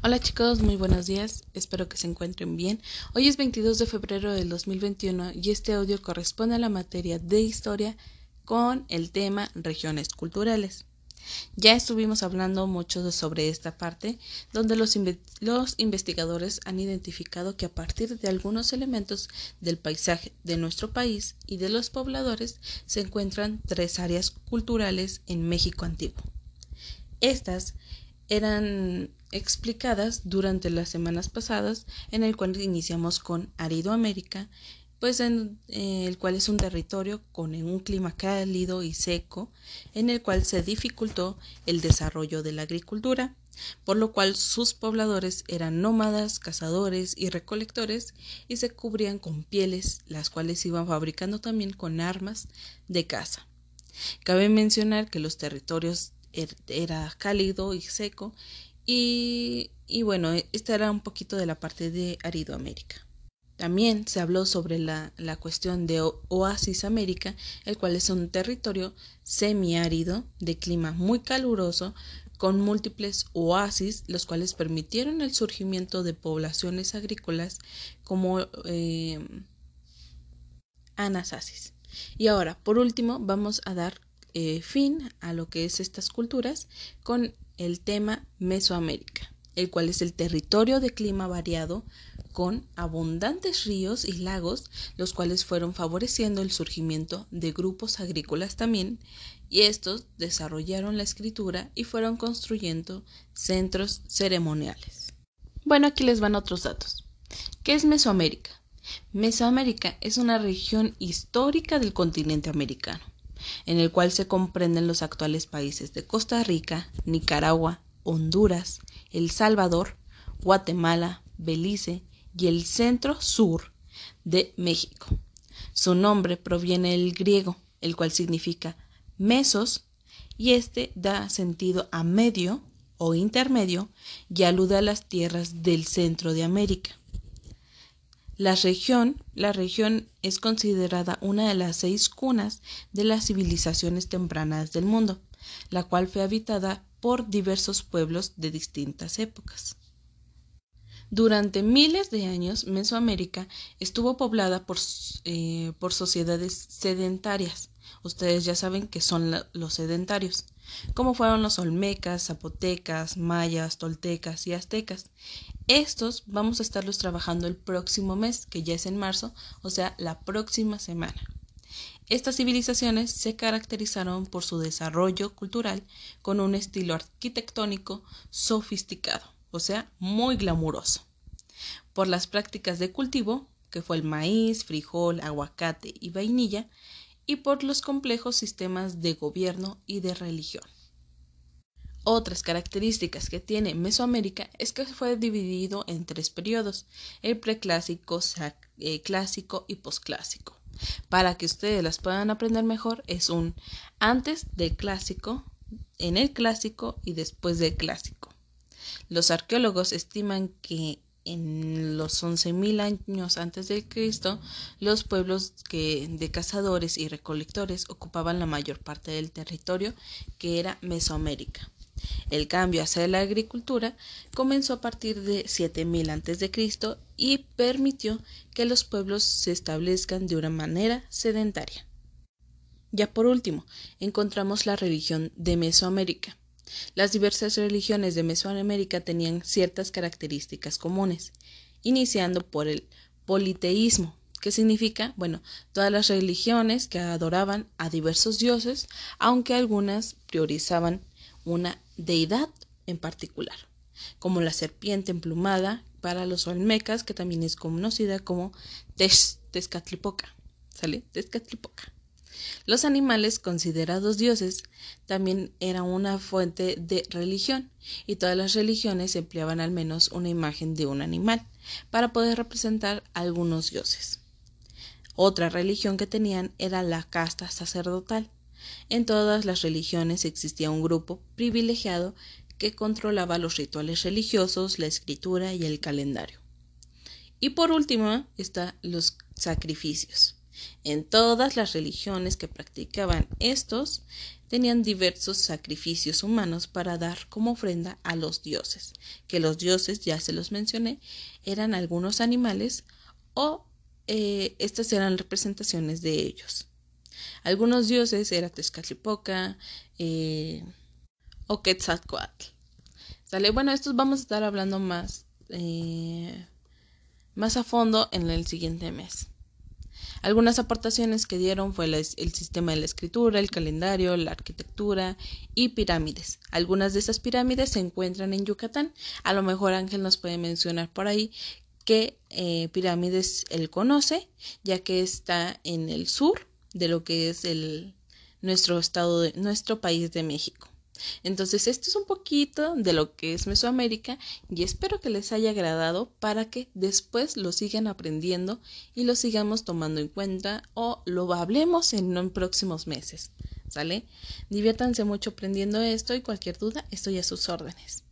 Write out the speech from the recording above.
Hola chicos, muy buenos días, espero que se encuentren bien. Hoy es 22 de febrero del 2021 y este audio corresponde a la materia de historia con el tema regiones culturales. Ya estuvimos hablando mucho sobre esta parte, donde los, los, investigadores han identificado que a partir de algunos elementos del paisaje de nuestro país y de los pobladores se encuentran tres áreas culturales en México antiguo. Estas eran explicadas durante las semanas pasadas, en el cual iniciamos con Arido América, pues en eh, el cual es un territorio con un clima cálido y seco, en el cual se dificultó el desarrollo de la agricultura, por lo cual sus pobladores eran nómadas, cazadores y recolectores y se cubrían con pieles, las cuales iban fabricando también con armas de caza. Cabe mencionar que los territorios er, era cálido y seco y, bueno, esta era un poquito de la parte de Aridoamérica. También se habló sobre la, la, cuestión de Oasis América, el cual es un territorio semiárido de clima muy caluroso con múltiples oasis, los cuales permitieron el surgimiento de poblaciones agrícolas como eh, Anasasis. Y ahora, por último, vamos a dar eh, fin a lo que es estas culturas con el tema Mesoamérica, el cual es el territorio de clima variado con abundantes ríos y lagos, los cuales fueron favoreciendo el surgimiento de grupos agrícolas también, y estos desarrollaron la escritura y fueron construyendo centros ceremoniales. Bueno, aquí les van otros datos. ¿Qué es Mesoamérica? Mesoamérica es una región histórica del continente americano en el cual se comprenden los actuales países de Costa Rica, Nicaragua, Honduras, El Salvador, Guatemala, Belice y el centro sur de México. Su nombre proviene del griego, el cual significa mesos, y este da sentido a medio o intermedio y alude a las tierras del centro de América. La región, la región es considerada una de las seis cunas de las civilizaciones tempranas del mundo, la cual fue habitada por diversos pueblos de distintas épocas. Durante miles de años, Mesoamérica estuvo poblada por, eh, por sociedades sedentarias. Ustedes ya saben que son los sedentarios, como fueron los olmecas, zapotecas, mayas, toltecas y aztecas. Estos vamos a estarlos trabajando el próximo mes, que ya es en marzo, o sea, la próxima semana. Estas civilizaciones se caracterizaron por su desarrollo cultural con un estilo arquitectónico sofisticado, o sea, muy glamuroso. Por las prácticas de cultivo, que fue el maíz, frijol, aguacate y vainilla, y por los complejos sistemas de gobierno y de religión. Otras características que tiene Mesoamérica es que fue dividido en tres periodos, el preclásico, eh, clásico y posclásico. Para que ustedes las puedan aprender mejor es un antes del clásico, en el clásico y después del clásico. Los arqueólogos estiman que en los 11.000 años antes de Cristo, los pueblos que, de cazadores y recolectores ocupaban la mayor parte del territorio que era Mesoamérica. El cambio hacia la agricultura comenzó a partir de 7000 a.C. y permitió que los pueblos se establezcan de una manera sedentaria. Ya por último, encontramos la religión de Mesoamérica. Las diversas religiones de Mesoamérica tenían ciertas características comunes, iniciando por el politeísmo, que significa, bueno, todas las religiones que adoraban a diversos dioses, aunque algunas priorizaban una deidad en particular, como la serpiente emplumada para los olmecas, que también es conocida como Tezcatlipoca. ¿Sale? Tezcatlipoca. Los animales considerados dioses también eran una fuente de religión, y todas las religiones empleaban al menos una imagen de un animal para poder representar algunos dioses. Otra religión que tenían era la casta sacerdotal, en todas las religiones existía un grupo privilegiado que controlaba los rituales religiosos, la escritura y el calendario. Y por último están los sacrificios. En todas las religiones que practicaban estos, tenían diversos sacrificios humanos para dar como ofrenda a los dioses, que los dioses, ya se los mencioné, eran algunos animales o eh, estas eran representaciones de ellos. Algunos dioses eran Tezcatlipoca eh, o Quetzalcoatl. ¿Sale? Bueno, estos vamos a estar hablando más, eh, más a fondo en el siguiente mes. Algunas aportaciones que dieron fue el, sistema de la escritura, el calendario, la arquitectura y pirámides. Algunas de esas pirámides se encuentran en Yucatán. A lo mejor Ángel nos puede mencionar por ahí qué eh, pirámides él conoce, ya que está en el sur de lo que es el, nuestro estado, de, nuestro país de México. Entonces, esto es un poquito de lo que es Mesoamérica y espero que les haya agradado para que después lo sigan aprendiendo y lo sigamos tomando en cuenta o lo hablemos en, próximos meses. ¿Sale? Diviértanse mucho aprendiendo esto y cualquier duda estoy a sus órdenes.